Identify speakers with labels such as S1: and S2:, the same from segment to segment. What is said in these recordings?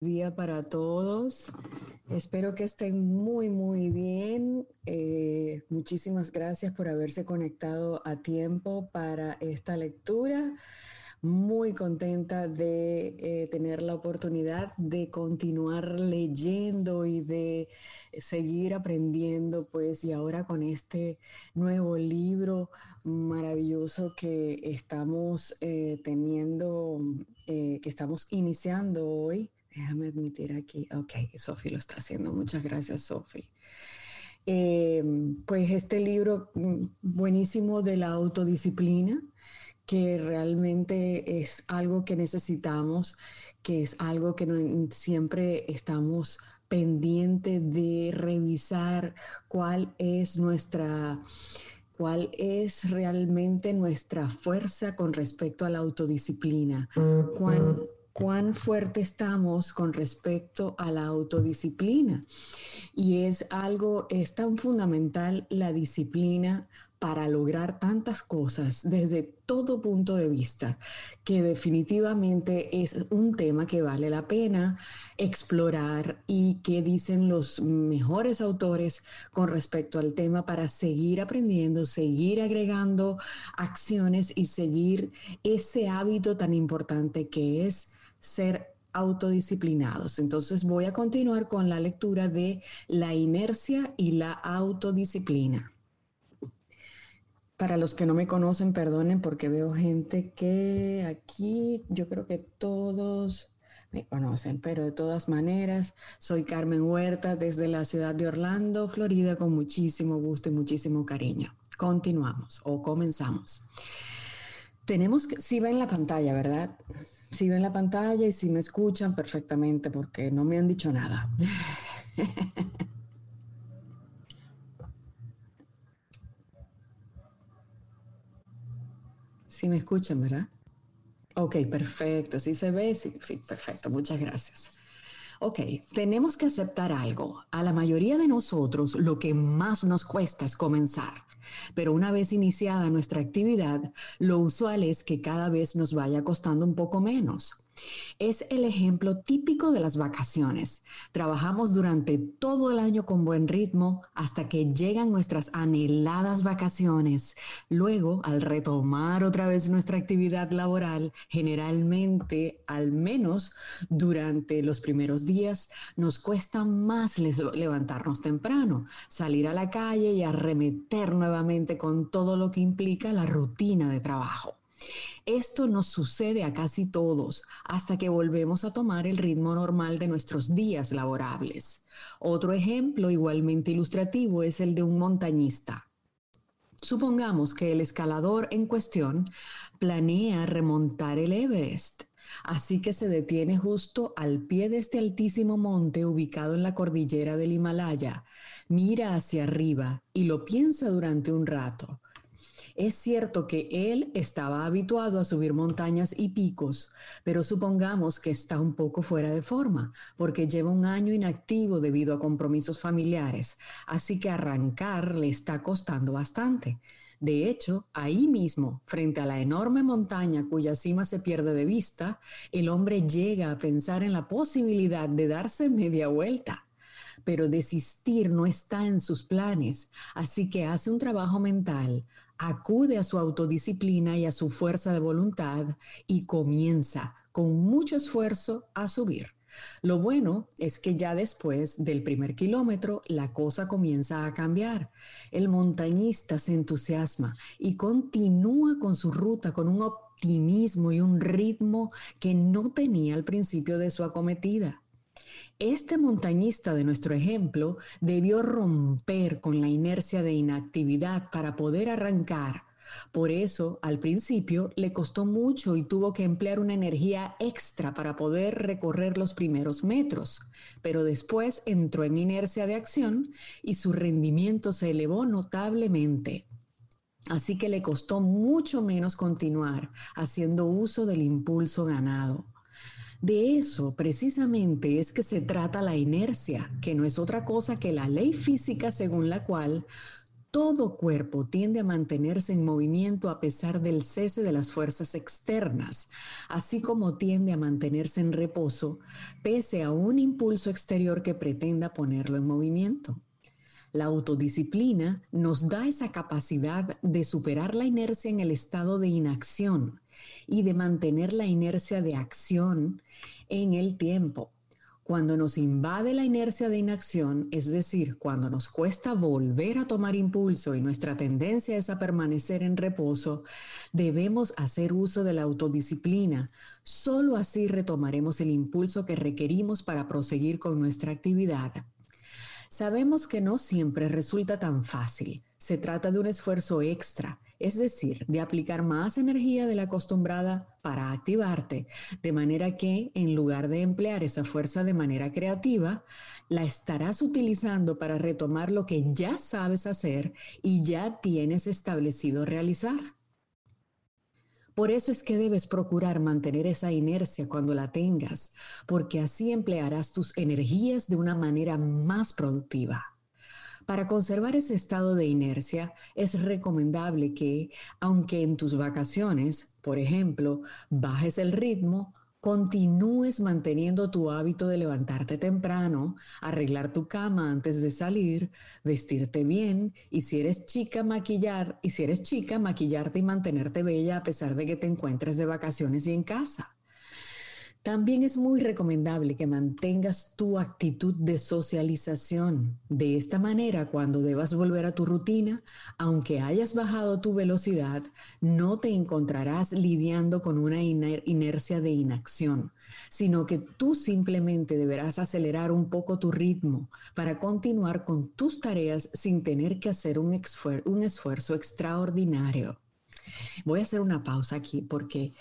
S1: día para todos. Espero que estén muy, muy bien. Eh, muchísimas gracias por haberse conectado a tiempo para esta lectura. Muy contenta de eh, tener la oportunidad de continuar leyendo y de seguir aprendiendo, pues, y ahora con este nuevo libro maravilloso que estamos eh, teniendo, que estamos iniciando hoy Déjame admitir aquí. Ok, Sofi lo está haciendo. Muchas gracias, Sofi. Eh, pues este libro mm, buenísimo de la autodisciplina, que realmente es algo que necesitamos, que es algo que siempre estamos pendientes de revisar cuál es nuestra cuál es realmente nuestra fuerza con respecto a la autodisciplina, cuán, cuán fuerte estamos con respecto a la autodisciplina. Y es algo, es tan fundamental la disciplina para lograr tantas cosas desde todo punto de vista, que definitivamente es un tema que vale la pena explorar y que dicen los mejores autores con respecto al tema para seguir aprendiendo, seguir agregando acciones y seguir ese hábito tan importante que es ser autodisciplinados. Entonces voy a continuar con la lectura de la inercia y la autodisciplina. Para los que no me conocen, perdonen porque veo gente que aquí yo creo que todos me conocen, pero de todas maneras, soy Carmen Huerta desde la ciudad de Orlando, Florida, con muchísimo gusto y muchísimo cariño. Continuamos o comenzamos. Tenemos que, si ven la pantalla, ¿verdad? Si ven la pantalla y si me escuchan perfectamente porque no me han dicho nada. Si me escuchan, ¿verdad? Ok, perfecto. Si se ve, sí, sí, perfecto. Muchas gracias. Ok, tenemos que aceptar algo. A la mayoría de nosotros lo que más nos cuesta es comenzar. Pero una vez iniciada nuestra actividad, lo usual es que cada vez nos vaya costando un poco menos. Es el ejemplo típico de las vacaciones. Trabajamos durante todo el año con buen ritmo hasta que llegan nuestras anheladas vacaciones. Luego, al retomar otra vez nuestra actividad laboral, generalmente, al menos durante los primeros días, nos cuesta más levantarnos temprano, salir a la calle y arremeter nuevamente con todo lo que implica la rutina de trabajo. Esto nos sucede a casi todos hasta que volvemos a tomar el ritmo normal de nuestros días laborables. Otro ejemplo igualmente ilustrativo es el de un montañista. Supongamos que el escalador en cuestión planea remontar el Everest. Así que se detiene justo al pie de este altísimo monte ubicado en la cordillera del Himalaya, mira hacia arriba y lo piensa durante un rato. Es cierto que él estaba habituado a subir montañas y picos, pero supongamos que está un poco fuera de forma, porque lleva un año inactivo debido a compromisos familiares, así que arrancar le está costando bastante. De hecho, ahí mismo, frente a la enorme montaña cuya cima se pierde de vista, el hombre llega a pensar en la posibilidad de darse media vuelta pero desistir no está en sus planes, así que hace un trabajo mental, acude a su autodisciplina y a su fuerza de voluntad y comienza con mucho esfuerzo a subir. Lo bueno es que ya después del primer kilómetro la cosa comienza a cambiar. El montañista se entusiasma y continúa con su ruta con un optimismo y un ritmo que no tenía al principio de su acometida. Este montañista de nuestro ejemplo debió romper con la inercia de inactividad para poder arrancar. Por eso, al principio, le costó mucho y tuvo que emplear una energía extra para poder recorrer los primeros metros, pero después entró en inercia de acción y su rendimiento se elevó notablemente. Así que le costó mucho menos continuar haciendo uso del impulso ganado. De eso precisamente es que se trata la inercia, que no es otra cosa que la ley física según la cual todo cuerpo tiende a mantenerse en movimiento a pesar del cese de las fuerzas externas, así como tiende a mantenerse en reposo pese a un impulso exterior que pretenda ponerlo en movimiento. La autodisciplina nos da esa capacidad de superar la inercia en el estado de inacción y de mantener la inercia de acción en el tiempo. Cuando nos invade la inercia de inacción, es decir, cuando nos cuesta volver a tomar impulso y nuestra tendencia es a permanecer en reposo, debemos hacer uso de la autodisciplina. Solo así retomaremos el impulso que requerimos para proseguir con nuestra actividad. Sabemos que no siempre resulta tan fácil. Se trata de un esfuerzo extra, es decir, de aplicar más energía de la acostumbrada para activarte, de manera que en lugar de emplear esa fuerza de manera creativa, la estarás utilizando para retomar lo que ya sabes hacer y ya tienes establecido realizar. Por eso es que debes procurar mantener esa inercia cuando la tengas, porque así emplearás tus energías de una manera más productiva. Para conservar ese estado de inercia, es recomendable que, aunque en tus vacaciones, por ejemplo, bajes el ritmo, continúes manteniendo tu hábito de levantarte temprano, arreglar tu cama antes de salir, vestirte bien y si eres chica, maquillar y si eres chica, maquillarte y mantenerte bella a pesar de que te encuentres de vacaciones y en casa. También es muy recomendable que mantengas tu actitud de socialización. De esta manera, cuando debas volver a tu rutina, aunque hayas bajado tu velocidad, no te encontrarás lidiando con una inercia de inacción, sino que tú simplemente deberás acelerar un poco tu ritmo para continuar con tus tareas sin tener que hacer un, esfuerzo extraordinario. Voy a hacer una pausa aquí porque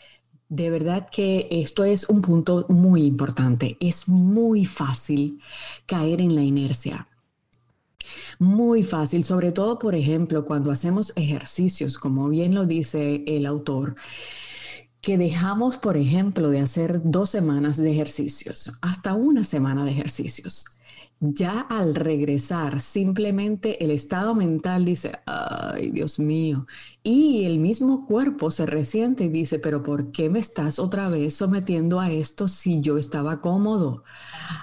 S1: de verdad que esto es un punto muy importante. Es muy fácil caer en la inercia. Muy fácil, sobre todo, por ejemplo, cuando hacemos ejercicios, como bien lo dice el autor, que dejamos, por ejemplo, de hacer dos semanas de ejercicios, hasta una semana de ejercicios ya al regresar, simplemente el estado mental dice, ay, Dios mío, y el mismo cuerpo se resiente y dice, pero ¿por qué me estás otra vez sometiendo a esto si yo estaba cómodo?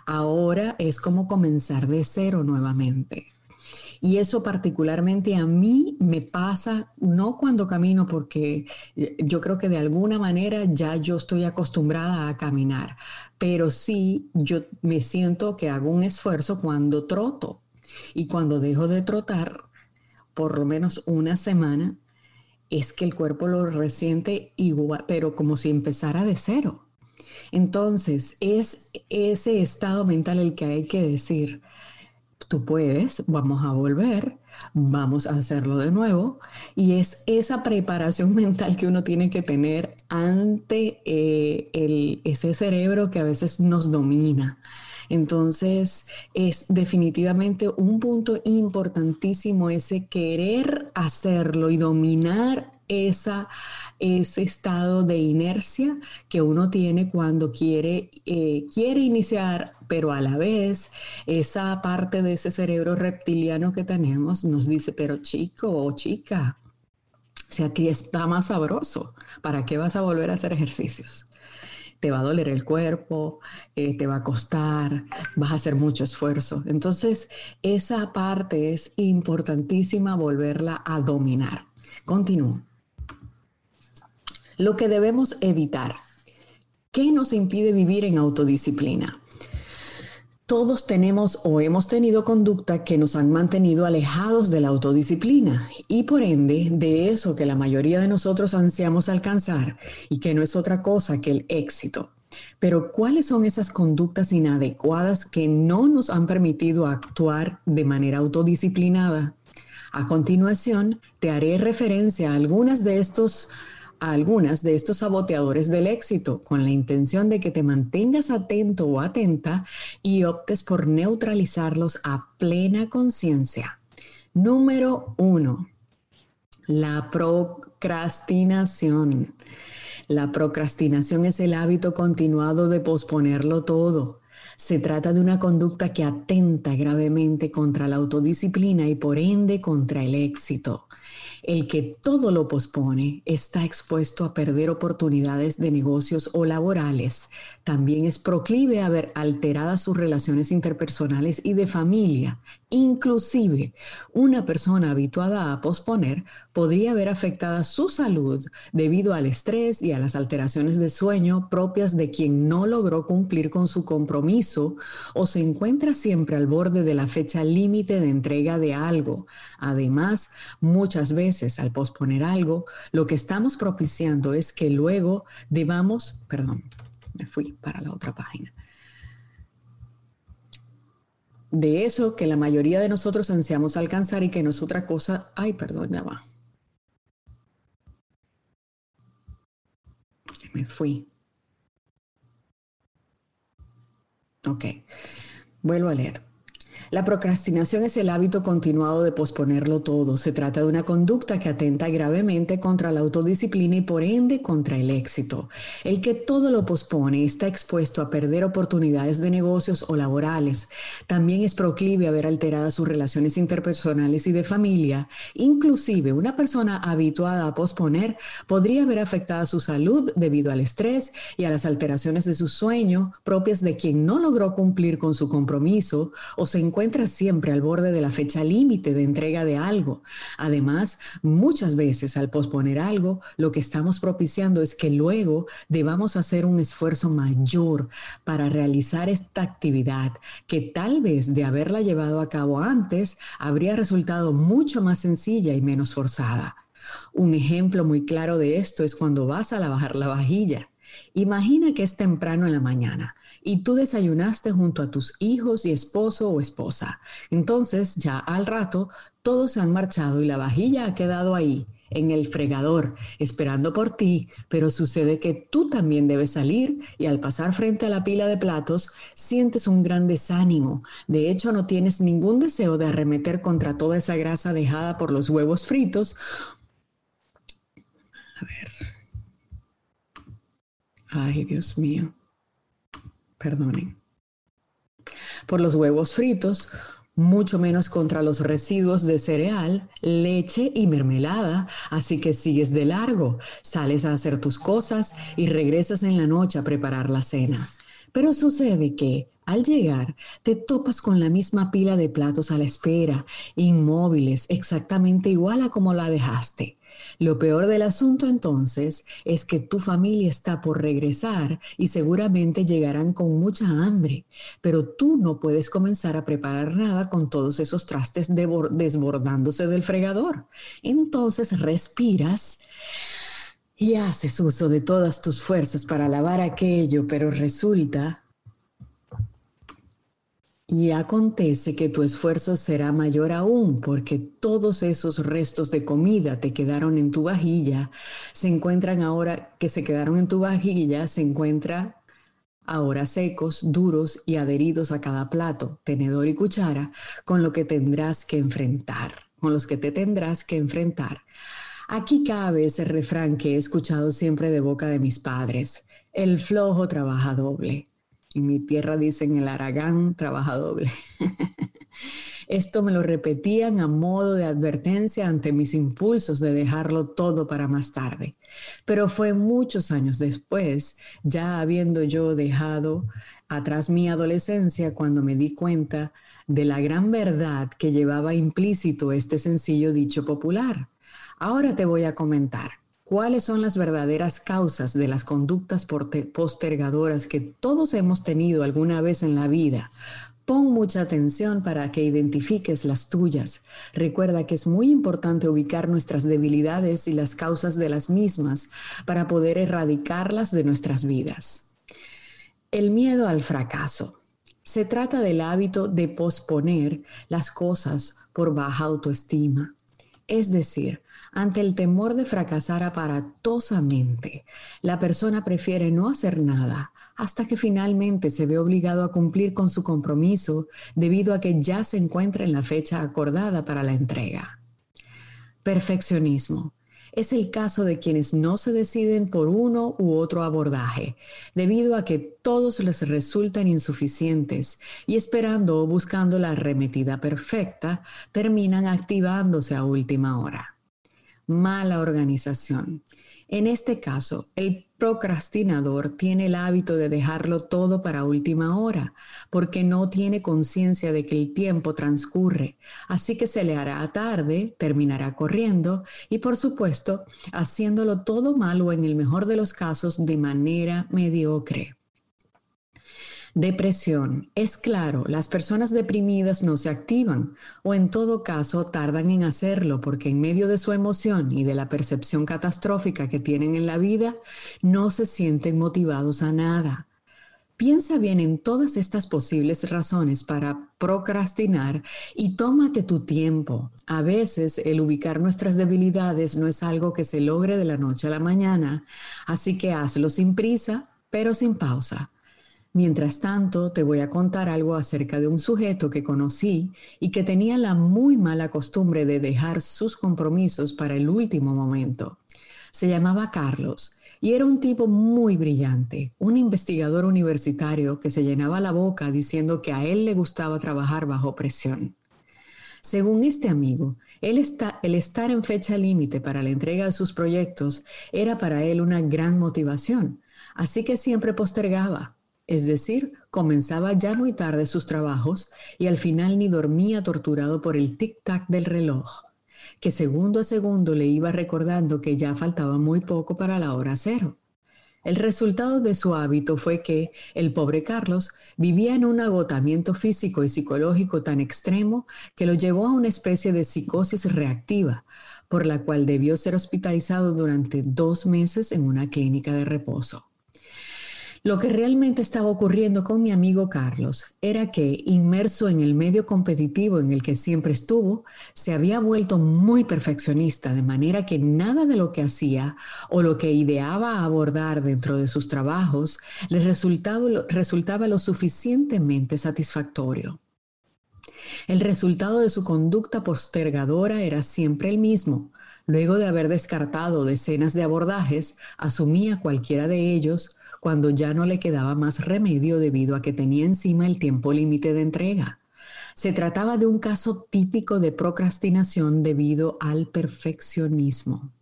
S1: Ahora es como comenzar de cero nuevamente. Y eso particularmente a mí me pasa, no cuando camino, porque eh, yo creo que de alguna manera ya yo estoy acostumbrada a caminar, pero sí yo me siento que hago un esfuerzo cuando troto. Y cuando dejo de trotar, por lo menos una semana, es que el cuerpo lo resiente igual, pero como si empezara de cero. Entonces, es ese estado mental el que hay que decir, tú puedes, vamos a volver, vamos a hacerlo de nuevo. Y es esa preparación mental que uno tiene que tener ante eh, ese cerebro que a veces nos domina. Entonces, es definitivamente un punto importantísimo ese querer hacerlo y dominar esa, ese estado de inercia que uno tiene cuando quiere, eh, quiere iniciar, pero a la vez esa parte de ese cerebro reptiliano que tenemos nos dice, pero chico o chica, si aquí está más sabroso, ¿para qué vas a volver a hacer ejercicios? te va a doler el cuerpo, eh, te va a costar, vas a hacer mucho esfuerzo. Entonces, esa parte es importantísima volverla a dominar. Continúo. Lo que debemos evitar. ¿Qué nos impide vivir en autodisciplina? Todos tenemos o hemos tenido conducta que nos han mantenido alejados de la autodisciplina y por ende de eso que la mayoría de nosotros ansiamos alcanzar y que no es otra cosa que el éxito. Pero ¿cuáles son esas conductas inadecuadas que no nos han permitido actuar de manera autodisciplinada? A continuación, te haré referencia a algunas de estos a algunas de estos saboteadores del éxito con la intención de que te mantengas atento o atenta y optes por neutralizarlos a plena conciencia. Número uno, la procrastinación. La procrastinación es el hábito continuado de posponerlo todo Se trata de una conducta que atenta gravemente contra la autodisciplina y por ende contra el éxito. El que todo lo pospone está expuesto a perder oportunidades de negocios o laborales. También es proclive a ver alteradas sus relaciones interpersonales y de familia. Inclusive, una persona habituada a posponer podría ver afectada su salud debido al estrés y a las alteraciones de sueño propias de quien no logró cumplir con su compromiso o se encuentra siempre al borde de la fecha límite de entrega de algo. Además, muchas veces al posponer algo, lo que estamos propiciando es que luego debamos, perdón, me fui para la otra página de eso que la mayoría de nosotros ansiamos alcanzar y que no es otra cosa. Ay, perdón, ya va. Me fui. Ok, vuelvo a leer. La procrastinación es el hábito continuado de posponerlo todo. Se trata de una conducta que atenta gravemente contra la autodisciplina y por ende contra el éxito. El que todo lo pospone está expuesto a perder oportunidades de negocios o laborales. También es proclive a ver alteradas sus relaciones interpersonales y de familia. Inclusive una persona habituada a posponer podría ver afectada su salud debido al estrés y a las alteraciones de su sueño propias de quien no logró cumplir con su compromiso o se siempre al borde de la fecha límite de entrega de algo. Además, muchas veces al posponer algo, lo que estamos propiciando es que luego debamos hacer un esfuerzo mayor para realizar esta actividad que tal vez de haberla llevado a cabo antes habría resultado mucho más sencilla y menos forzada. Un ejemplo muy claro de esto es cuando vas a lavar la vajilla. Imagina que es temprano en la mañana y tú desayunaste junto a tus hijos y esposo o esposa. Entonces ya al rato todos se han marchado y la vajilla ha quedado ahí en el fregador, esperando por ti, pero sucede que tú también debes salir y al pasar frente a la pila de platos sientes un gran desánimo. De hecho, no tienes ningún deseo de arremeter contra toda esa grasa dejada por los huevos fritos. A ver. Ay, Dios mío perdonen. Por los huevos fritos, mucho menos contra los residuos de cereal, leche y mermelada. Así que sigues de largo, sales a hacer tus cosas y regresas en la noche a preparar la cena. Pero sucede que al llegar te topas con la misma pila de platos a la espera, inmóviles, exactamente igual a como la dejaste. Lo peor del asunto entonces es que tu familia está por regresar y seguramente llegarán con mucha hambre, pero tú no puedes comenzar a preparar nada con todos esos trastes desbordándose del fregador. Entonces respiras y haces uso de todas tus fuerzas para lavar aquello, pero resulta y acontece que tu esfuerzo será mayor aún porque todos esos restos de comida te quedaron en tu vajilla, se encuentran ahora que se quedaron en tu vajilla, se encuentra ahora secos, duros y adheridos a cada plato, tenedor y cuchara, con lo que tendrás que enfrentar, con los que te tendrás que enfrentar. Aquí cabe ese refrán que he escuchado siempre de boca de mis padres, el flojo trabaja doble. En mi tierra dicen el aragán trabaja doble. Esto me lo repetían a modo de advertencia ante mis impulsos de dejarlo todo para más tarde. Pero fue muchos años después, ya habiendo yo dejado atrás mi adolescencia, cuando me di cuenta de la gran verdad que llevaba implícito este sencillo dicho popular. Ahora te voy a comentar cuáles son las verdaderas causas de las conductas postergadoras que todos hemos tenido alguna vez en la vida. Pon mucha atención para que identifiques las tuyas. Recuerda que es muy importante ubicar nuestras debilidades y las causas de las mismas para poder erradicarlas de nuestras vidas. El miedo al fracaso. Se trata del hábito de posponer las cosas por baja autoestima. Es decir, ante el temor de fracasar aparatosamente, la persona prefiere no hacer nada hasta que finalmente se ve obligado a cumplir con su compromiso debido a que ya se encuentra en la fecha acordada para la entrega. Perfeccionismo. es el caso de quienes no se deciden por uno u otro abordaje, debido a que todos les resultan insuficientes y esperando o buscando la arremetida perfecta, terminan activándose a última hora. Mala organización. En este caso, el procrastinador tiene el hábito de dejarlo todo para última hora, porque no tiene conciencia de que el tiempo transcurre, así que se le hará tarde, terminará corriendo y por supuesto haciéndolo todo mal o en el mejor de los casos de manera mediocre. Depresión. Es claro, las personas deprimidas no se activan o en todo caso tardan en hacerlo porque en medio de su emoción y de la percepción catastrófica que tienen en la vida, no se sienten motivados a nada. Piensa bien en todas estas posibles razones para procrastinar y tómate tu tiempo. A veces el ubicar nuestras debilidades no es algo que se logre de la noche a la mañana, así que hazlo sin prisa, pero sin pausa. Mientras tanto, te voy a contar algo acerca de un sujeto que conocí y que tenía la muy mala costumbre de dejar sus compromisos para el último momento. Se llamaba Carlos y era un tipo muy brillante, un investigador universitario que se llenaba la boca diciendo que a él le gustaba trabajar bajo presión. Según este amigo, el estar en fecha límite para la entrega de sus proyectos era para él una gran motivación, así que siempre postergaba es decir, comenzaba ya muy tarde sus trabajos y al final ni dormía torturado por el tic-tac del reloj, que segundo a segundo le iba recordando que ya faltaba muy poco para la hora cero. El resultado de su hábito fue que el pobre Carlos vivía en un agotamiento físico y psicológico tan extremo que lo llevó a una especie de psicosis reactiva, por la cual debió ser hospitalizado durante dos meses en una clínica de reposo. Lo que realmente estaba ocurriendo con mi amigo Carlos era que, inmerso en el medio competitivo en el que siempre estuvo, se había vuelto muy perfeccionista, de manera que nada de lo que hacía o lo que ideaba abordar dentro de sus trabajos le resultaba, resultaba lo suficientemente satisfactorio. El resultado de su conducta postergadora era siempre el mismo. Luego de haber descartado decenas de abordajes, asumía cualquiera de ellos cuando ya no le quedaba más remedio debido a que tenía encima el tiempo límite de entrega. Se trataba de un caso típico de procrastinación debido al perfeccionismo.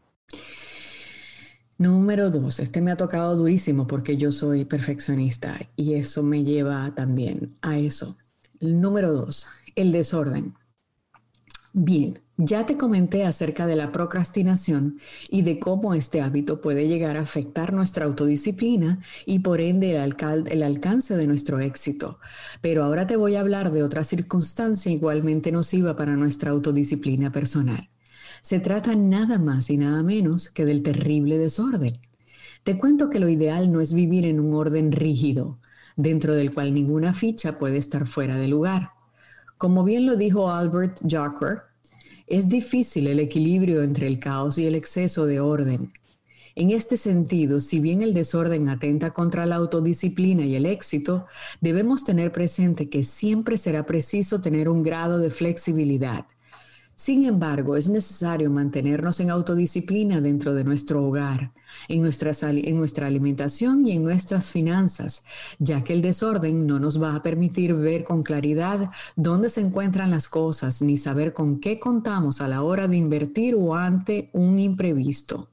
S1: Número dos, este me ha tocado durísimo porque yo soy perfeccionista y eso me lleva también a eso. número dos, el desorden. Bien, ya te comenté acerca de la procrastinación y de cómo este hábito puede llegar a afectar nuestra autodisciplina y por ende el, alcance de nuestro éxito. Pero ahora te voy a hablar de otra circunstancia igualmente nociva para nuestra autodisciplina personal. Se trata nada más y nada menos que del terrible desorden. Te cuento que lo ideal no es vivir en un orden rígido, dentro del cual ninguna ficha puede estar fuera de lugar. Como bien lo dijo Albert Jocker, es difícil el equilibrio entre el caos y el exceso de orden. En este sentido, si bien el desorden atenta contra la autodisciplina y el éxito, debemos tener presente que siempre será preciso tener un grado de flexibilidad. Sin embargo, es necesario mantenernos en autodisciplina dentro de nuestro hogar, en nuestra, en nuestra, alimentación y en nuestras finanzas, ya que el desorden no nos va a permitir ver con claridad dónde se encuentran las cosas ni saber con qué contamos a la hora de invertir o ante un imprevisto.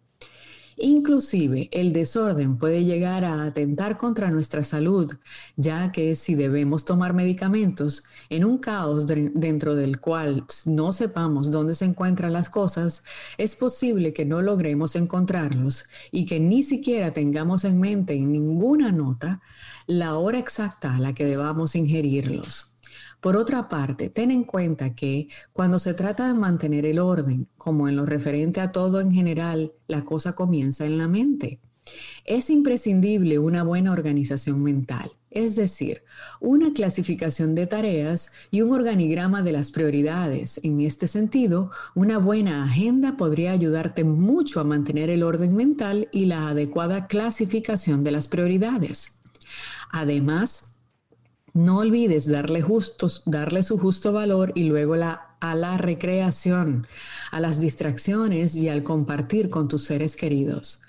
S1: Inclusive el desorden puede llegar a atentar contra nuestra salud, ya que si debemos tomar medicamentos en un caos dentro del cual no sepamos dónde se encuentran las cosas, es posible que no logremos encontrarlos y que ni siquiera tengamos en mente en ninguna nota la hora exacta a la que debamos ingerirlos. Por otra parte, ten en cuenta que cuando se trata de mantener el orden, como en lo referente a todo en general, la cosa comienza en la mente. Es imprescindible una buena organización mental, es decir, una clasificación de tareas y un organigrama de las prioridades. En este sentido, una buena agenda podría ayudarte mucho a mantener el orden mental y la adecuada clasificación de las prioridades. Además, No olvides darle, justos, darle su justo valor y luego la, a la recreación, a las distracciones y al compartir con tus seres queridos.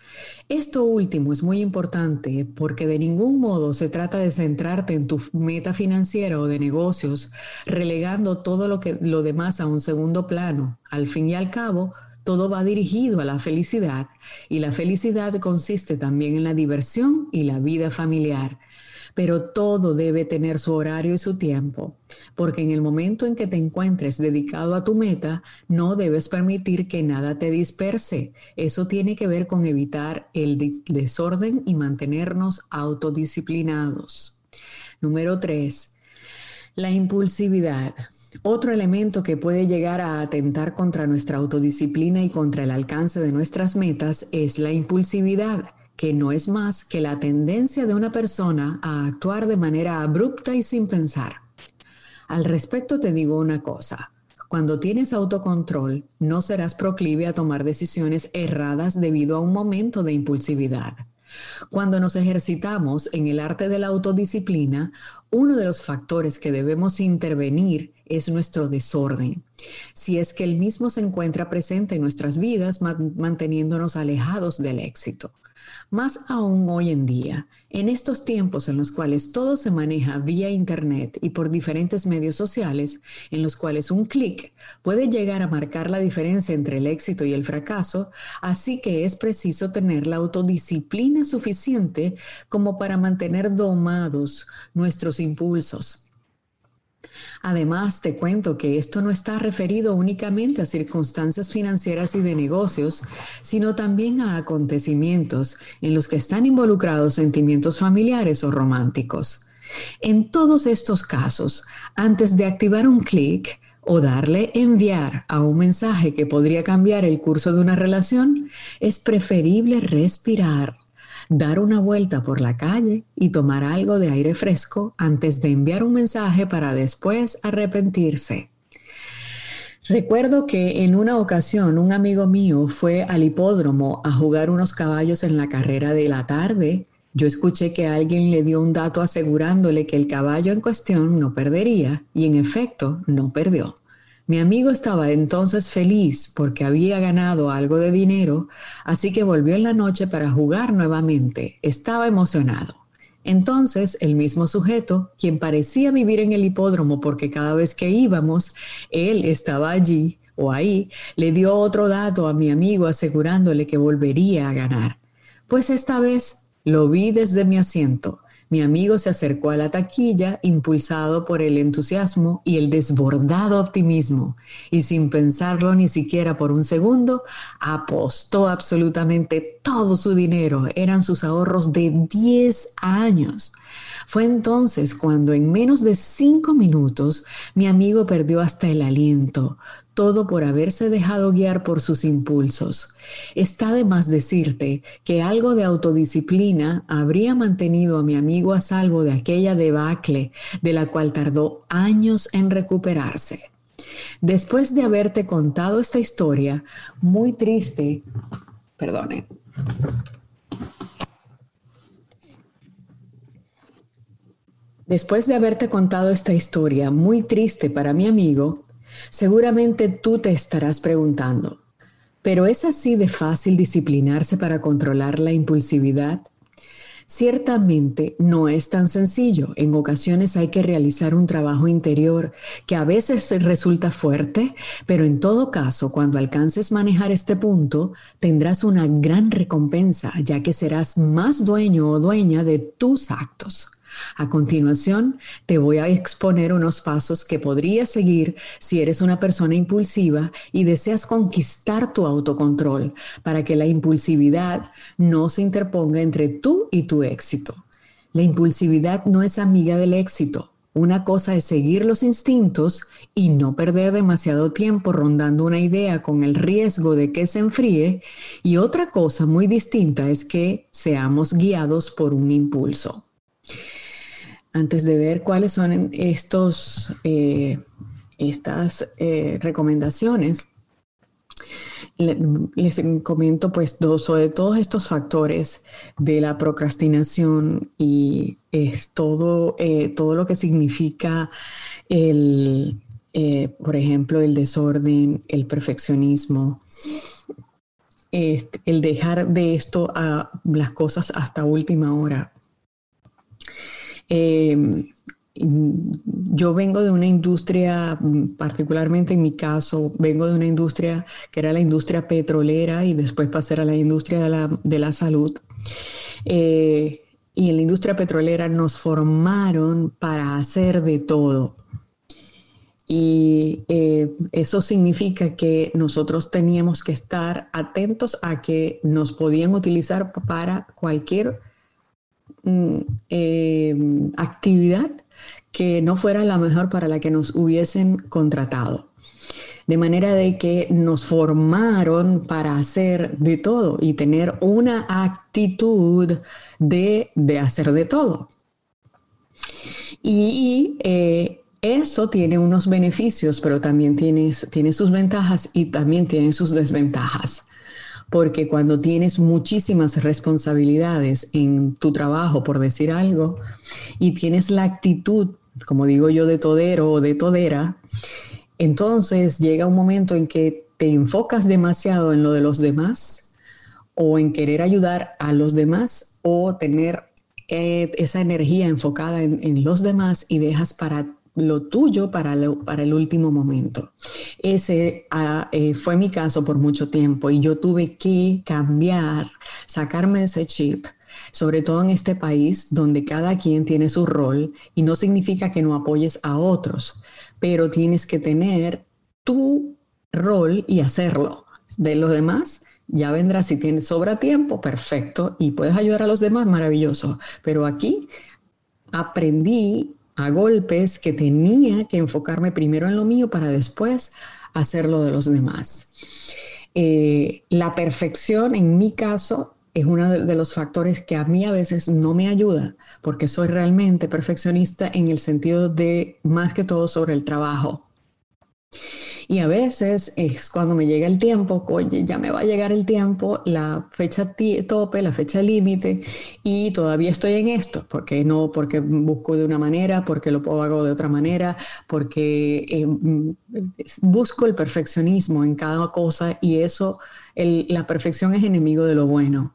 S1: Esto último es muy importante porque de ningún modo se trata de centrarte en tu meta financiera o de negocios, relegando todo lo, que, lo demás a un segundo plano. Al fin y al cabo, todo va dirigido a la felicidad y la felicidad consiste también en la diversión y la vida familiar pero todo debe tener su horario y su tiempo, porque en el momento en que te encuentres dedicado a tu meta, no debes permitir que nada te disperse. Eso tiene que ver con evitar el desorden y mantenernos autodisciplinados. Número tres, la impulsividad. Otro elemento que puede llegar a atentar contra nuestra autodisciplina y contra el alcance de nuestras metas es la impulsividad que no es más que la tendencia de una persona a actuar de manera abrupta y sin pensar. Al respecto te digo una cosa. Cuando tienes autocontrol, no serás proclive a tomar decisiones erradas debido a un momento de impulsividad. Cuando nos ejercitamos en el arte de la autodisciplina, uno de los factores que debemos intervenir es nuestro desorden. Si es que el mismo se encuentra presente en nuestras vidas, manteniéndonos alejados del éxito. Más aún hoy en día, en estos tiempos en los cuales todo se maneja vía Internet y por diferentes medios sociales, en los cuales un clic puede llegar a marcar la diferencia entre el éxito y el fracaso, así que es preciso tener la autodisciplina suficiente como para mantener domados nuestros impulsos Además, te cuento que esto no está referido únicamente a circunstancias financieras y de negocios, sino también a acontecimientos en los que están involucrados sentimientos familiares o románticos. En todos estos casos, antes de activar un clic, o darle enviar a un mensaje que podría cambiar el curso de una relación, es preferible respirar dar una vuelta por la calle y tomar algo de aire fresco antes de enviar un mensaje para después arrepentirse. Recuerdo que en una ocasión un amigo mío fue al hipódromo a jugar unos caballos en la carrera de la tarde. Yo escuché que alguien le dio un dato asegurándole que el caballo en cuestión no perdería y en efecto no perdió. Mi amigo estaba entonces feliz porque había ganado algo de dinero, así que volvió en la noche para jugar nuevamente. Estaba emocionado. Entonces, el mismo sujeto, quien parecía vivir en el hipódromo porque cada vez que íbamos, él estaba allí o ahí, le dio otro dato a mi amigo asegurándole que volvería a ganar. Pues esta vez lo vi desde mi asiento mi amigo se acercó a la taquilla impulsado por el entusiasmo y el desbordado optimismo y sin pensarlo ni siquiera por un segundo, apostó absolutamente todo su dinero. Eran sus ahorros de 10 años. Fue entonces cuando en menos de cinco minutos mi amigo perdió hasta el aliento, todo por haberse dejado guiar por sus impulsos. Está de más decirte que algo de autodisciplina habría mantenido a mi amigo a salvo de aquella debacle de la cual tardó años en recuperarse. Después de haberte contado esta historia, muy triste, perdone, Después de haberte contado esta historia muy triste para mi amigo, seguramente tú te estarás preguntando, ¿pero es así de fácil disciplinarse para controlar la impulsividad? Ciertamente no es tan sencillo. En ocasiones hay que realizar un trabajo interior que a veces resulta fuerte, pero en todo caso, cuando alcances manejar este punto, tendrás una gran recompensa, ya que serás más dueño o dueña de tus actos. A continuación, te voy a exponer unos pasos que podrías seguir si eres una persona impulsiva y deseas conquistar tu autocontrol para que la impulsividad no se interponga entre tú y tu éxito. La impulsividad no es amiga del éxito. Una cosa es seguir los instintos y no perder demasiado tiempo rondando una idea con el riesgo de que se enfríe y otra cosa muy distinta es que seamos guiados por un impulso antes de ver cuáles son estos, eh, estas eh, recomendaciones, les comento pues sobre todos estos factores de la procrastinación y es todo, eh, todo lo que significa el, por ejemplo, el desorden, el perfeccionismo, el dejar de esto a las cosas hasta última hora. Em, yo vengo de una industria, particularmente en mi caso, vengo de una industria que era la industria petrolera y después pasé a la industria de la, salud. Eh, y en la industria petrolera nos formaron para hacer de todo. Y eh, eso significa que nosotros teníamos que estar atentos a que nos podían utilizar para cualquier eh, actividad que no fuera la mejor para la que nos hubiesen contratado. De manera de que nos formaron para hacer de todo y tener una actitud de, hacer de todo. Y eh, eso tiene unos beneficios, pero también tiene sus ventajas y también tiene sus desventajas. Porque cuando tienes muchísimas responsabilidades en tu trabajo, por decir algo, y tienes la actitud, como digo yo, de todero o de todera, entonces llega un momento en que te enfocas demasiado en lo de los demás o en querer ayudar a los demás o tener eh, esa energía enfocada en, en los demás y dejas para lo tuyo para, para el último momento. Ese ah, eh, fue mi caso por mucho tiempo y yo tuve que cambiar, sacarme ese chip, sobre todo en este país donde cada quien tiene su rol y no significa que no apoyes a otros, pero tienes que tener tu rol y hacerlo. De los demás, ya vendrá si tienes sobra tiempo, perfecto, y puedes ayudar a los demás, maravilloso. Pero aquí aprendí a golpes que tenía que enfocarme primero en lo mío para después hacerlo de los demás. Eh, la perfección, en mi caso, es uno de los factores que a mí a veces no me ayuda, porque soy realmente perfeccionista en el sentido de más que todo sobre el trabajo. Y a veces es cuando me llega el tiempo, oye, ya me va a llegar el tiempo, la fecha tope, la fecha límite, y todavía estoy en esto, porque no, porque busco de una manera, porque lo hago de otra manera, porque mm, busco el perfeccionismo en cada cosa y eso la perfección es enemigo de lo bueno.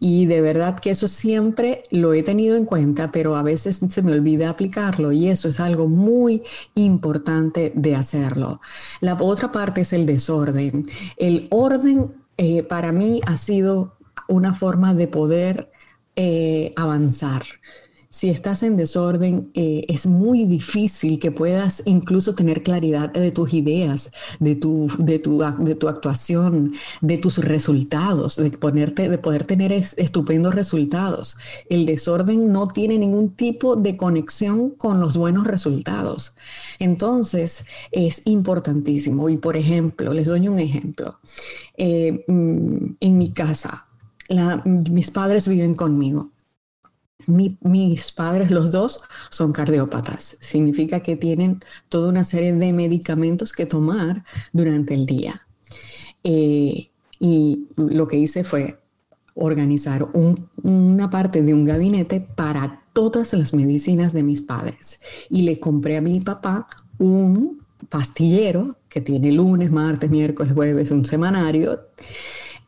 S1: Y de verdad que eso siempre lo he tenido en cuenta, pero a veces se me olvida aplicarlo y eso es algo muy importante de hacerlo. La otra parte es el desorden. El orden eh, para mí ha sido una forma de poder eh, avanzar si estás en desorden, eh, es muy difícil que puedas incluso tener claridad de tus ideas, de tu, de tu, de tu actuación, de tus resultados, de, ponerte, de poder tener estupendos resultados. El desorden no tiene ningún tipo de conexión con los buenos resultados. Entonces, es importantísimo. Y por ejemplo, les doy un ejemplo. Eh, mm, en mi casa, mis padres viven conmigo mis padres, los dos, son cardiópatas. Significa que tienen toda una serie de medicamentos que tomar durante el día. Eh, y lo que hice fue organizar una parte de un gabinete para todas las medicinas de mis padres. Y le compré a mi papá un pastillero que tiene lunes, martes, miércoles, jueves, un semanario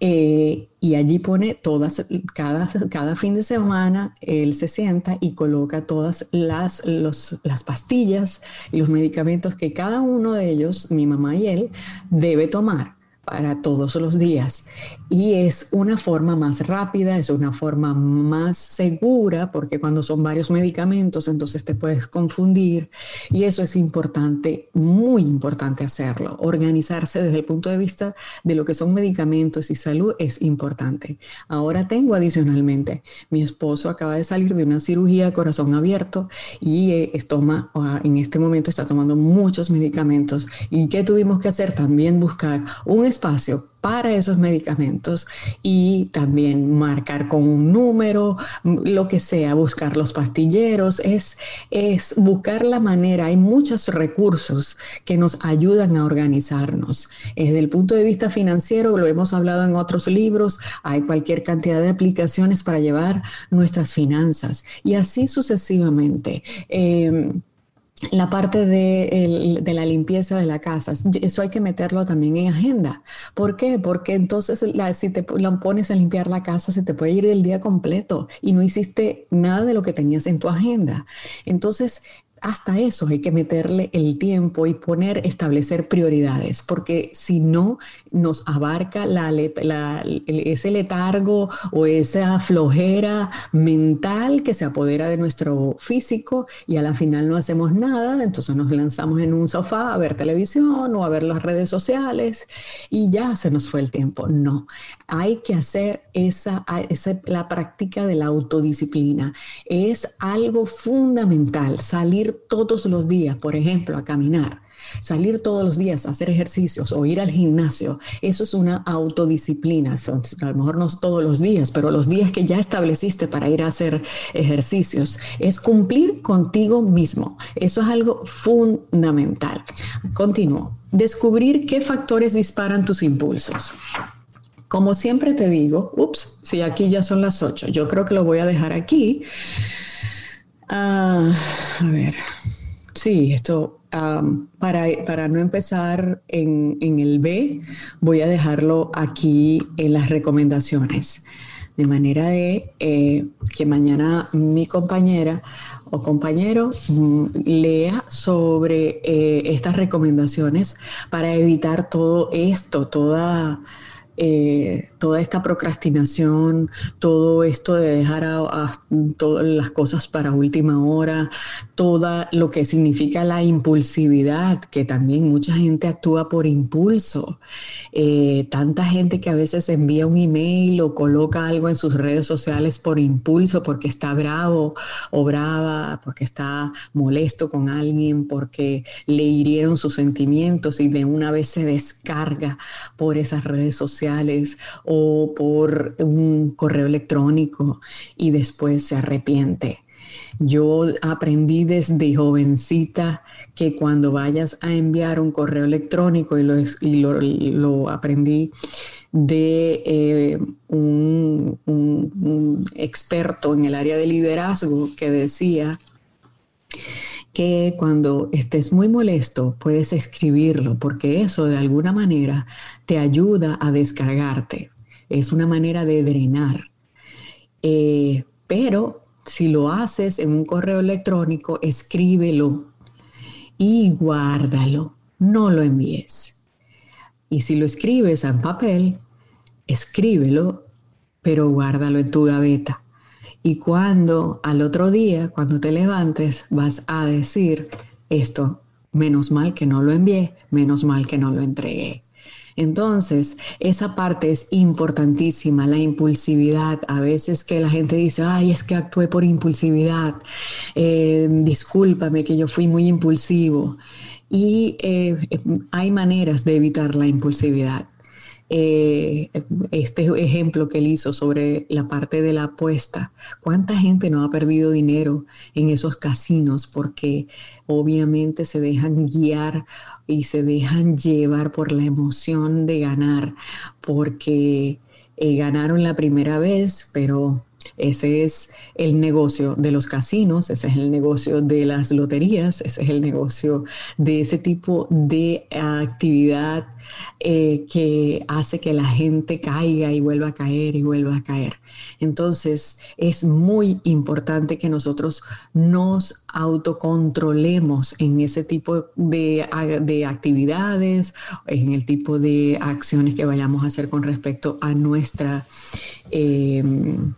S1: eh, y allí pone todas, cada, cada fin de semana, él se sienta y coloca todas las, las pastillas y los medicamentos que cada uno de ellos, mi mamá y él, debe tomar para todos los días. Y es una forma más rápida, es una forma más segura, porque cuando son varios medicamentos, entonces te puedes confundir. Y eso es importante, muy importante hacerlo. Organizarse desde el punto de vista de lo que son medicamentos y salud es importante. Ahora tengo adicionalmente, mi esposo acaba de salir de una cirugía corazón abierto y eh, toma, en este momento está tomando muchos medicamentos. ¿Y qué tuvimos que hacer? También buscar un espacio para esos medicamentos y también marcar con un número, lo que sea, buscar los pastilleros, es, es buscar la manera. Hay muchos recursos que nos ayudan a organizarnos. Desde el punto de vista financiero, lo hemos hablado en otros libros, hay cualquier cantidad de aplicaciones para llevar nuestras finanzas y así sucesivamente. Em, la parte de, la limpieza de la casa, eso hay que meterlo también en agenda. ¿Por qué? Porque entonces si te la pones a limpiar la casa, se te puede ir el día completo y no hiciste nada de lo que tenías en tu agenda. Entonces, hasta eso hay que meterle el tiempo y poner, establecer prioridades, porque si no nos abarca ese letargo o esa flojera mental que se apodera de nuestro físico y a la final no hacemos nada, entonces nos lanzamos en un sofá a ver televisión o a ver las redes sociales y ya se nos fue el tiempo. No, hay que hacer esa, esa la práctica de la autodisciplina. Es algo fundamental, salir todos los días, por ejemplo, a caminar, salir todos los días a hacer ejercicios o ir al gimnasio, eso es una autodisciplina. A lo mejor no todos los días, pero los días que ya estableciste para ir a hacer ejercicios, es cumplir contigo mismo. Eso es algo fundamental. Continúo. Descubrir qué factores disparan tus impulsos. Como siempre te digo, ups, si aquí ya son las 8, yo creo que lo voy a dejar aquí Ah, a ver, sí, esto para, para, no empezar en, el B, voy a dejarlo aquí en las recomendaciones, de manera de eh, que mañana mi compañera o compañero mm, lea sobre eh, estas recomendaciones para evitar todo esto, toda eh, toda esta procrastinación, todo esto de dejar a, todas las cosas para última hora, todo lo que significa la impulsividad, que también mucha gente actúa por impulso. Eh, tanta gente que a veces envía un email o coloca algo en sus redes sociales por impulso, porque está bravo o brava, porque está molesto con alguien, porque le hirieron sus sentimientos y de una vez se descarga por esas redes sociales o por un correo electrónico y después se arrepiente. Yo aprendí desde jovencita que cuando vayas a enviar un correo electrónico, y lo, aprendí de eh, un experto en el área de liderazgo que decía que cuando estés muy molesto puedes escribirlo, porque eso de alguna manera te ayuda a descargarte. Es una manera de drenar. Eh, pero si lo haces en un correo electrónico, escríbelo y guárdalo, no lo envíes. Y si lo escribes en papel, escríbelo, pero guárdalo en tu gaveta. Y cuando al otro día, cuando te levantes, vas a decir esto, menos mal que no lo envié, menos mal que no lo entregué. Entonces, esa parte es importantísima, la impulsividad. A veces que la gente dice, ay, es que actué por impulsividad, eh, discúlpame que yo fui muy impulsivo. Y eh, hay maneras de evitar la impulsividad. Eh, este ejemplo que él hizo sobre la parte de la apuesta. ¿Cuánta gente no ha perdido dinero en esos casinos porque obviamente se dejan guiar y se dejan llevar por la emoción de ganar? Porque eh, ganaron la primera vez, pero ese es el negocio de los casinos, ese es el negocio de las loterías, ese es el negocio de ese tipo de actividad eh, que hace que la gente caiga y vuelva a caer y vuelva a caer. Entonces es muy importante que nosotros nos autocontrolemos en ese tipo de, actividades, en el tipo de acciones que vayamos a hacer con respecto a nuestra... Em,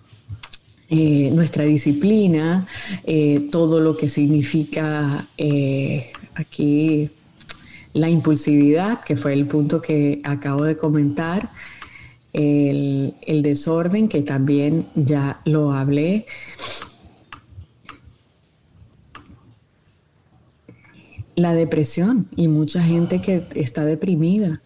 S1: eh, nuestra disciplina, eh, todo lo que significa eh, aquí la impulsividad, que fue el punto que acabo de comentar, el, el desorden, que también ya lo hablé. La depresión y mucha gente que está deprimida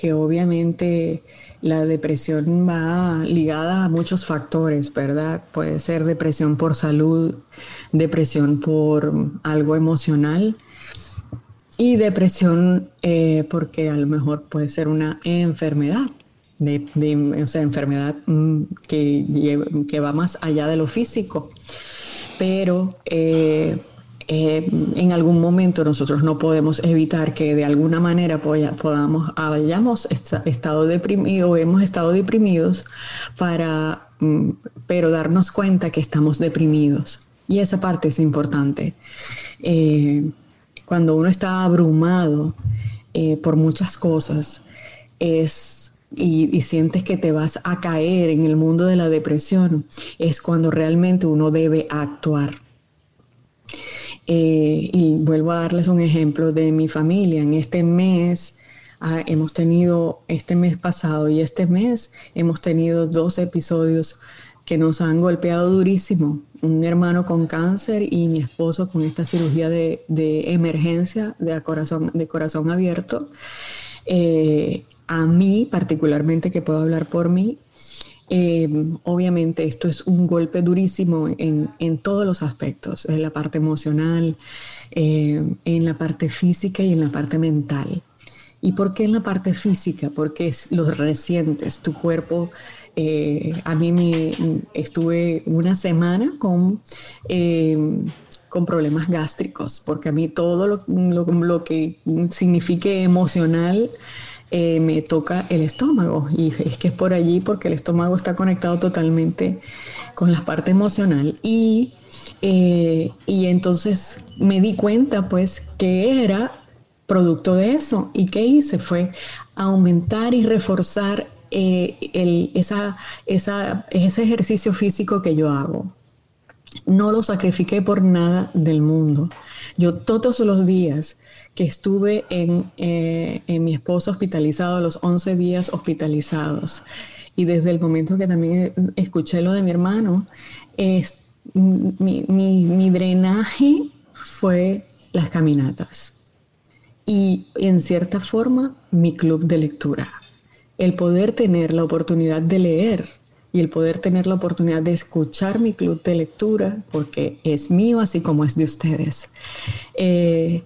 S1: que obviamente la depresión va ligada a muchos factores, ¿verdad? Puede ser depresión por salud, depresión por algo emocional y depresión eh, porque a lo mejor puede ser una enfermedad, o sea, enfermedad mm, que, que va más allá de lo físico. Pero eh, eh, en algún momento nosotros no podemos evitar que de alguna manera podamos, hayamos estado deprimidos o hemos estado deprimidos para, mm, pero darnos cuenta que estamos deprimidos. Y esa parte es importante. Eh, cuando uno está abrumado eh, por muchas cosas, es y, y, sientes que te vas a caer en el mundo de la depresión, es cuando realmente uno debe actuar. Eh, y vuelvo a darles un ejemplo de mi familia. En este mes ah, hemos tenido, este mes pasado y este mes hemos tenido dos episodios que nos han golpeado durísimo. Un hermano con cáncer y mi esposo con esta cirugía de, emergencia de corazón, de corazón abierto. Eh, a mí, particularmente, que puedo hablar por mí, Em, obviamente esto es un golpe durísimo en, todos los aspectos, en la parte emocional, em, en la parte física y en la parte mental. ¿Y por qué en la parte física? Porque es los recientes, tu cuerpo. Eh, a mí me estuve una semana con, em, con problemas gástricos, porque a mí todo lo, lo que signifique emocional eh, me toca el estómago. Y es que es por allí porque el estómago está conectado totalmente con la parte emocional. Y, eh, y entonces me di cuenta pues que era producto de eso. ¿Y qué hice? Fue aumentar y reforzar eh, el, esa, esa, ese ejercicio físico que yo hago. No lo sacrifiqué por nada del mundo. Yo todos los días que estuve eh, en, mi esposo hospitalizado, los 11 días hospitalizados. Y desde el momento que también escuché lo de mi hermano, es, mi, mi drenaje fue las caminatas. Y en cierta forma, mi club de lectura. El poder tener la oportunidad de leer y el poder tener la oportunidad de escuchar mi club de lectura, porque es mío así como es de ustedes. Eh,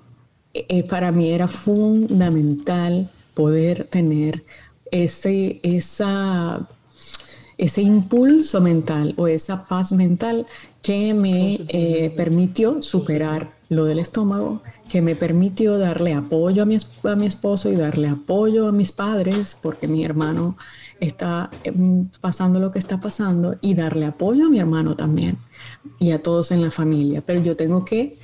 S1: eh, para mí era fundamental poder tener ese, esa, ese impulso mental o esa paz mental que me eh, permitió superar lo del estómago, que me permitió darle apoyo a mi, a mi esposo y darle apoyo a mis padres, porque mi hermano está em, pasando lo que está pasando, y darle apoyo a mi hermano también y a todos en la familia. Pero yo tengo que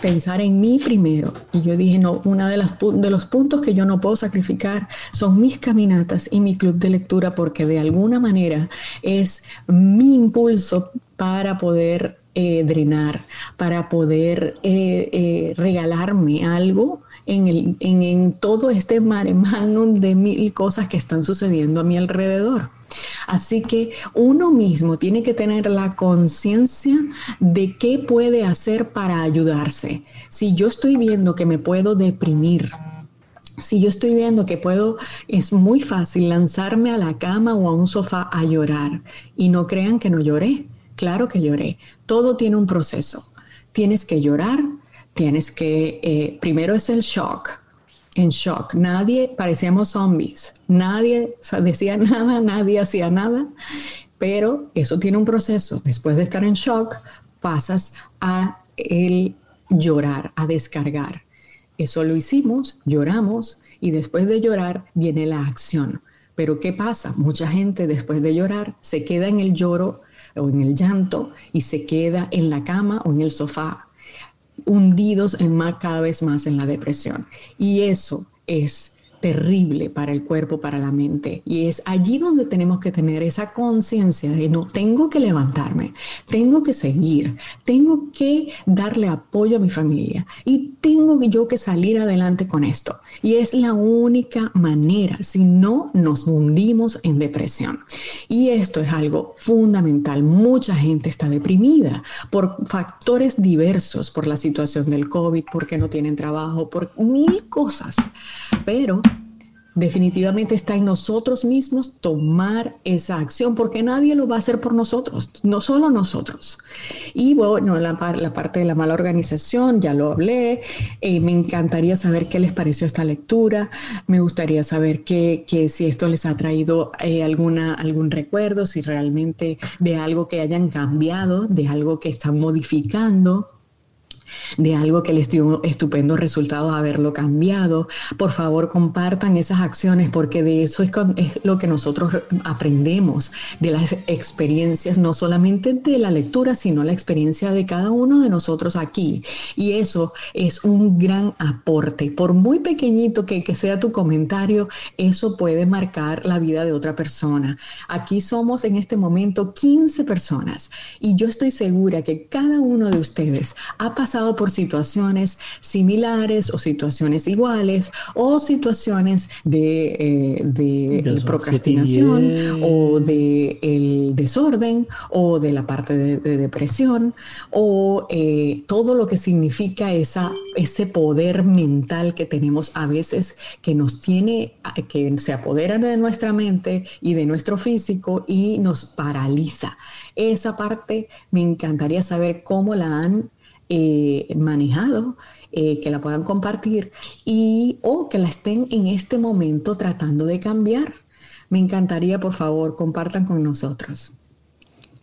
S1: pensar en mí primero. Y yo dije, no, uno de, de los puntos que yo no puedo sacrificar son mis caminatas y mi club de lectura porque de alguna manera es mi impulso para poder eh, drenar, para poder eh, eh, regalarme algo en, el, en, en, todo este mare de mil cosas que están sucediendo a mi alrededor. Así que uno mismo tiene que tener la conciencia de qué puede hacer para ayudarse. Si yo estoy viendo que me puedo deprimir, si yo estoy viendo que puedo, es muy fácil lanzarme a la cama o a un sofá a llorar. Y no crean que no lloré. Claro que lloré. Todo tiene un proceso. Tienes que llorar, tienes que, eh, primero es el shock, en shock. Nadie, parecíamos zombies, nadie decía nada, nadie hacía nada, pero eso tiene un proceso. Después de estar en shock, pasas a el llorar, a descargar. Eso lo hicimos, lloramos y después de llorar viene la acción. Pero ¿qué pasa? Mucha gente después de llorar se queda en el lloro o en el llanto y se queda en la cama o en el sofá hundidos en más, cada vez más en la depresión. Y eso es terrible para el cuerpo, para la mente. Y es allí donde tenemos que tener esa conciencia de no, tengo que levantarme, tengo que seguir, tengo que darle apoyo a mi familia y tengo yo que salir adelante con esto. Y es la única manera, si no nos hundimos en depresión. Y esto es algo fundamental. Mucha gente está deprimida por factores diversos, por la situación del COVID, porque no tienen trabajo, por mil cosas. Pero definitivamente está en nosotros mismos tomar esa acción, porque nadie lo va a hacer por nosotros, no solo nosotros. Y bueno, la, la parte de la mala organización, ya lo hablé, eh, me encantaría saber qué les pareció esta lectura, me gustaría saber que, si esto les ha traído eh, alguna, algún recuerdo, si realmente de algo que hayan cambiado, de algo que están modificando de algo que les dio estupendos resultados haberlo cambiado. Por favor, compartan esas acciones porque de eso es, lo que nosotros aprendemos, de las experiencias, no solamente de la lectura, sino la experiencia de cada uno de nosotros aquí. Y eso es un gran aporte. Por muy pequeñito que, sea tu comentario, eso puede marcar la vida de otra persona. Aquí somos en este momento 15 personas y yo estoy segura que cada uno de ustedes ha pasado por situaciones similares o situaciones iguales o situaciones de, eh, procrastinación o de el desorden o de la parte de, depresión o eh, todo lo que significa esa, ese poder mental que tenemos a veces que nos tiene, que se apodera de nuestra mente y de nuestro físico y nos paraliza. Esa parte me encantaría saber cómo la han eh, manejado, eh, que la puedan compartir y o que la estén en este momento tratando de cambiar. Me encantaría, por favor, compartan con nosotros.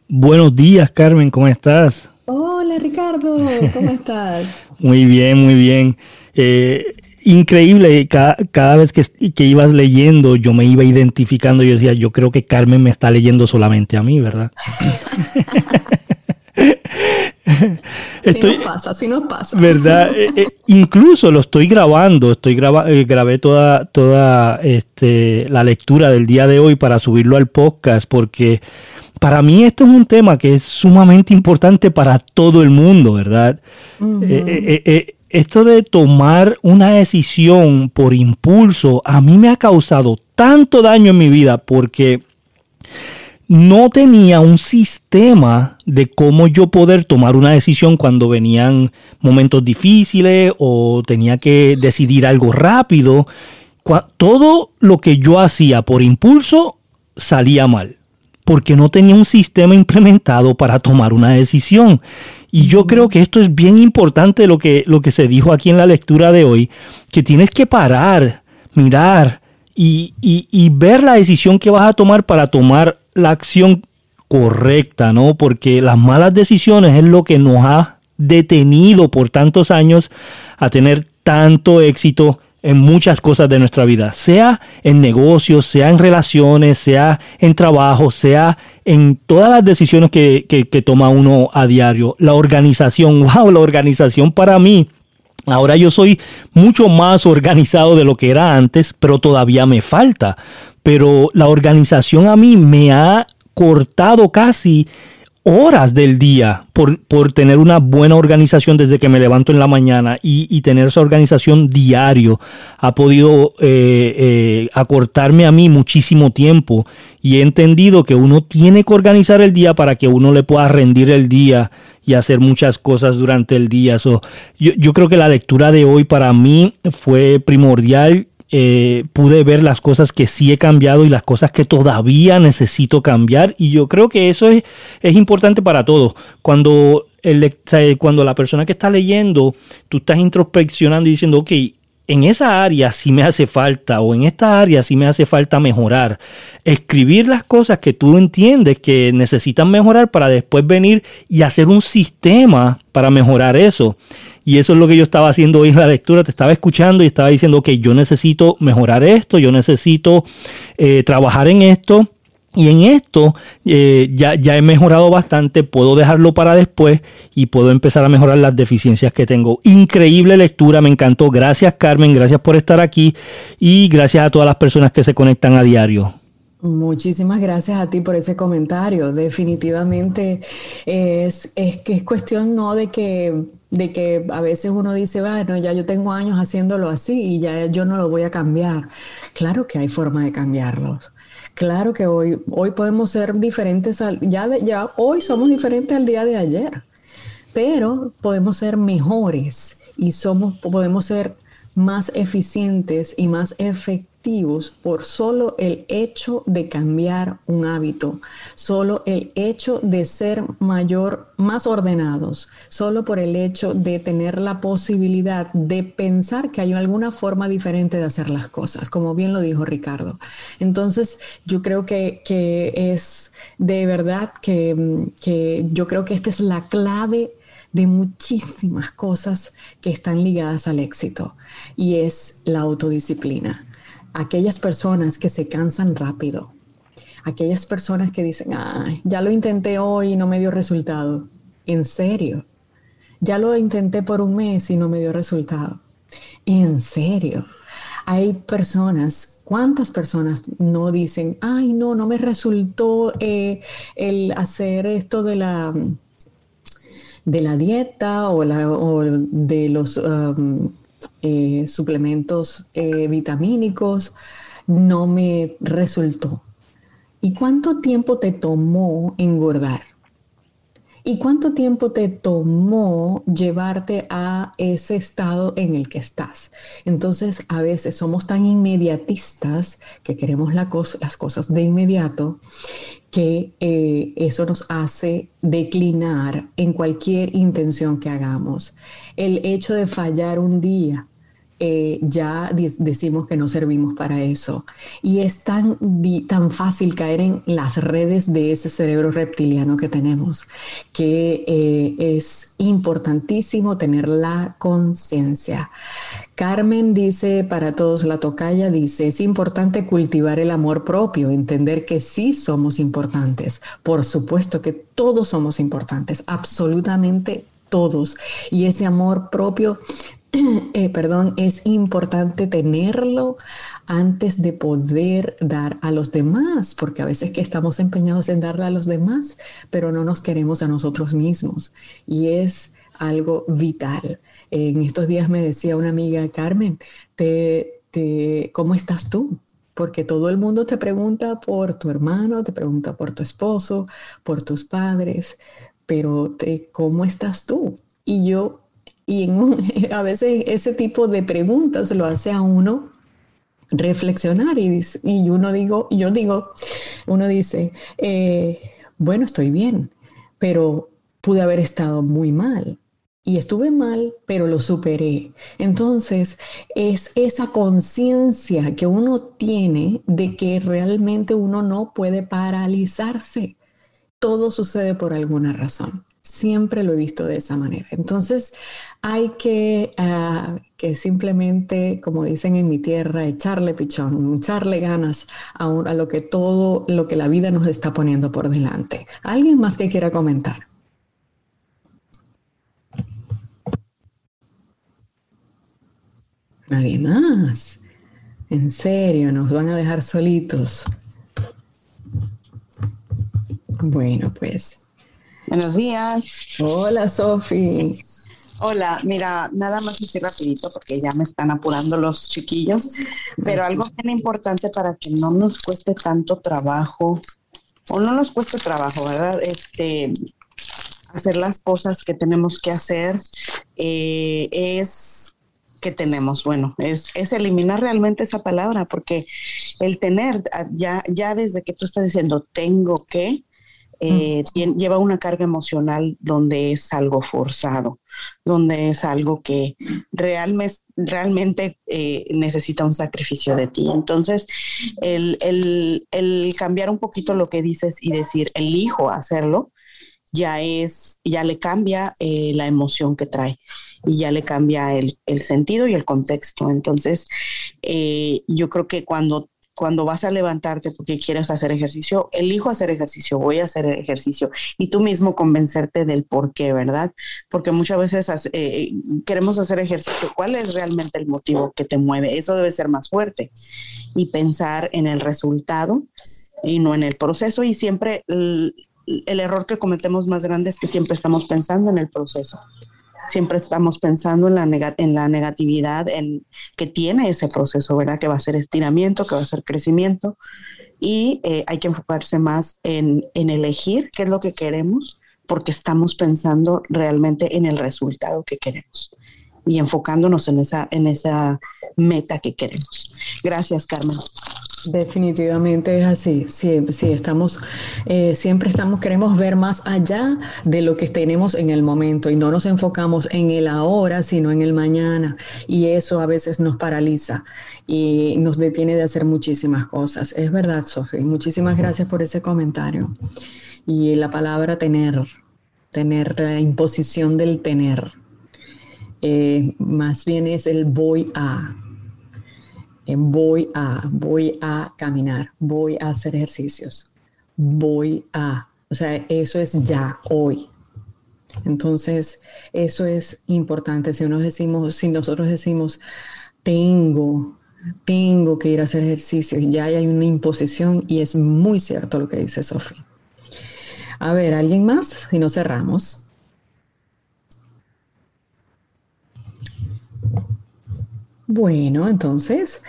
S2: Buenos días, Carmen, ¿cómo estás?
S1: Hola, Ricardo, ¿cómo estás?
S2: muy bien, muy bien. Eh, increíble, cada, cada vez que, que, ibas leyendo, yo me iba identificando, yo decía, yo creo que Carmen me está leyendo solamente a mí, ¿verdad?
S1: estoy, nos pasa, así nos pasa.
S2: ¿Verdad? Eh, eh, incluso lo estoy grabando, estoy graba, eh, grabé toda, toda este, la lectura del día de hoy para subirlo al podcast porque para mí esto es un tema que es sumamente importante para todo el mundo, ¿verdad? esto de tomar una decisión por impulso a mí me ha causado tanto daño en mi vida porque no tenía un sistema de cómo yo poder tomar una decisión cuando venían momentos difíciles o tenía que decidir algo rápido. Todo lo que yo hacía por impulso salía mal, porque no tenía un sistema implementado para tomar una decisión. Y yo creo que esto es bien importante lo que, lo que se dijo aquí en la lectura de hoy, que tienes que parar, mirar y, y ver la decisión que vas a tomar para tomar la acción correcta, ¿no? Porque las malas decisiones es lo que nos ha detenido por tantos años a tener tanto éxito en muchas cosas de nuestra vida, sea en negocios, sea en relaciones, sea en trabajo, sea en todas las decisiones que, que, que toma uno a diario. La organización, wow, la organización para mí Ahora yo soy mucho más organizado de lo que era antes, pero todavía me falta pero la organización a mí me ha cortado casi horas del día por, tener una buena organización desde que me levanto en la mañana y, tener esa organización diario ha podido eh, eh, acortarme a mí muchísimo tiempo y he entendido que uno tiene que organizar el día para que uno le pueda rendir el día y hacer muchas cosas durante el día. yo, yo creo que la lectura de hoy para mí fue primordial eh, pude ver las cosas que sí he cambiado y las cosas que todavía necesito cambiar. Y yo creo que eso es, es importante para todos. Cuando, el, cuando la persona que está leyendo, tú estás introspeccionando y diciendo, ok, en esa área sí me hace falta o en esta área sí me hace falta mejorar. Escribir las cosas que tú entiendes que necesitan mejorar para después venir y hacer un sistema para mejorar eso. Y eso es lo que yo estaba haciendo hoy en la lectura. Te estaba escuchando y estaba diciendo, que yo necesito mejorar esto, yo necesito eh, trabajar en esto. Y en esto eh, ya, ya he mejorado bastante, puedo dejarlo para después y puedo empezar a mejorar las deficiencias que tengo. Increíble lectura, me encantó. Gracias Carmen, gracias por estar aquí y gracias a todas las personas que se conectan a diario.
S1: Muchísimas gracias a ti por ese comentario. Definitivamente es, es, que es cuestión no de que, de que a veces uno dice, bueno, ya yo tengo años haciéndolo así y ya yo no lo voy a cambiar. Claro que hay forma de cambiarlos. Claro que hoy, hoy podemos ser diferentes, al, ya, ya hoy somos diferentes al día de ayer, pero podemos ser mejores y somos, podemos ser más eficientes y más efectivos por solo el hecho de cambiar un hábito, solo el hecho de ser mayor, más ordenados, solo por el hecho de tener la posibilidad de pensar que hay alguna forma diferente de hacer las cosas, como bien lo dijo Ricardo. Entonces, yo creo que, es de verdad que, que yo creo que esta es la clave de muchísimas cosas que están ligadas al éxito y es la autodisciplina. Aquellas personas que se cansan rápido, aquellas personas que dicen, ya lo intenté hoy y no me dio resultado. En serio, ya lo intenté por un mes y no me dio resultado. En serio. Hay personas, ¿cuántas personas no dicen, ay, no, no me resultó eh, el hacer esto de la de la dieta o, de los um, eh, suplementos eh, vitamínicos no me resultó. ¿Y cuánto tiempo te tomó engordar? ¿Y cuánto tiempo te tomó llevarte a ese estado en el que estás? Entonces, a veces somos tan inmediatistas que queremos las cosas de inmediato que eh, eso nos hace declinar en cualquier intención que hagamos. El hecho de fallar un día, eh, ya decimos que no servimos para eso. Y es tan, tan fácil caer en las redes de ese cerebro reptiliano que tenemos, que eh, es importantísimo tener la conciencia. Carmen dice, para todos la tocaya, dice, es importante cultivar el amor propio, entender que sí somos importantes. Por supuesto que todos somos importantes, absolutamente todos. Y ese amor propio eh, perdón, es importante tenerlo antes de poder dar a los demás, porque a veces que estamos empeñados en darle a los demás, pero no nos queremos a nosotros mismos. Y es algo vital. En estos días me decía una amiga, Carmen, te, ¿cómo estás tú? Porque todo el mundo te pregunta por tu hermano, te pregunta por tu esposo, por tus padres, pero te, ¿cómo estás tú? Y yo y a veces ese tipo de preguntas lo hace a uno reflexionar y, y uno digo, yo digo, uno dice, eh, bueno, estoy bien, pero pude haber estado muy mal. Y estuve mal, pero lo superé. Entonces, es esa conciencia que uno tiene de que realmente uno no puede paralizarse. Todo sucede por alguna razón. Siempre lo he visto de esa manera. Entonces hay que, ah, que simplemente, como dicen en mi tierra, echarle pichón, echarle ganas a, a lo que todo, lo que la vida nos está poniendo por delante. ¿Alguien más que quiera comentar? Nadie más. En serio, nos van a dejar solitos. Bueno, pues
S3: Buenos días.
S1: Hola, Sofi.
S3: Hola, mira, nada más así rapidito porque ya me están apurando los chiquillos, pero algo bien importante para que no nos cueste tanto trabajo, o no nos cueste trabajo, ¿verdad? Este, hacer las cosas que tenemos que hacer eh, es que tenemos, bueno, es, es, eliminar realmente esa palabra, porque el tener, ya, ya desde que tú estás diciendo tengo que, eh, lleva una carga emocional donde es algo forzado, donde es algo que realmente, realmente eh, necesita un sacrificio de ti. Entonces, el, cambiar un poquito lo que dices y decir, elijo hacerlo, ya es, ya le cambia eh, la emoción que trae y ya le cambia el, sentido y el contexto. Entonces, yo creo que cuando cuando vas a levantarte porque quieres hacer ejercicio, elijo hacer ejercicio, voy a hacer ejercicio y tú mismo convencerte del por qué, ¿verdad? Porque muchas veces eh, queremos hacer ejercicio. ¿Cuál es realmente el motivo que te mueve? Eso debe ser más fuerte y pensar en el resultado y no en el proceso y siempre el error que cometemos más grande es que siempre estamos pensando en el proceso siempre estamos pensando en la, en la negatividad en, que tiene ese proceso, ¿verdad? Que va a ser estiramiento, que va a ser crecimiento y eh, hay que enfocarse más en, en elegir qué es lo que queremos porque estamos pensando realmente en el resultado que queremos. y enfocándonos en esa, en esa meta que queremos. Gracias, Carmen.
S1: Definitivamente es así. Sí, sí estamos, eh, siempre estamos, queremos ver más allá de lo que tenemos en el momento y no nos enfocamos en el ahora, sino en el mañana. Y eso a veces nos paraliza y nos detiene de hacer muchísimas cosas. Es verdad, Sofía. Muchísimas gracias por ese comentario. Y la palabra tener, tener, la imposición del tener. Eh, más bien es el voy a, voy a, voy a caminar, voy a hacer ejercicios, voy a, o sea, eso es ya hoy. Entonces, eso es importante. Si, decimos, si nosotros decimos, tengo, tengo que ir a hacer ejercicios, ya hay una imposición y es muy cierto lo que dice Sofía. A ver, ¿alguien más? Si no cerramos. Bueno, entonces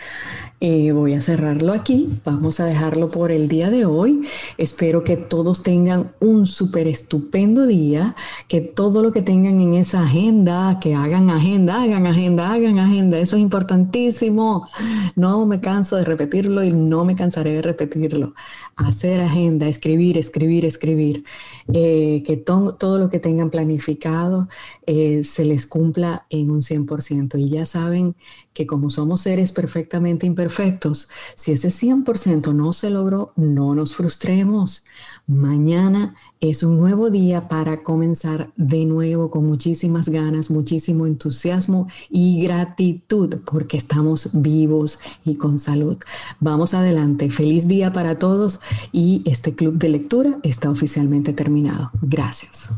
S1: eh, voy a cerrarlo aquí. Vamos a dejarlo por el día de hoy. Espero que todos tengan un súper estupendo día, que todo lo que tengan en esa agenda, que hagan agenda, hagan agenda, hagan agenda. Eso es importantísimo. No me canso de repetirlo y no me cansaré de repetirlo. Hacer agenda, escribir, escribir, escribir. Eh, que todo lo que tengan planificado eh, se les cumpla en un 100%. Y ya saben que como somos seres perfectamente imperfectos, si ese 100% no se logró, no nos frustremos. Mañana es un nuevo día para comenzar de nuevo con muchísimas ganas, muchísimo entusiasmo y gratitud porque estamos vivos y con salud. Vamos adelante. Feliz día para todos y este club de lectura está oficialmente terminado. Gracias.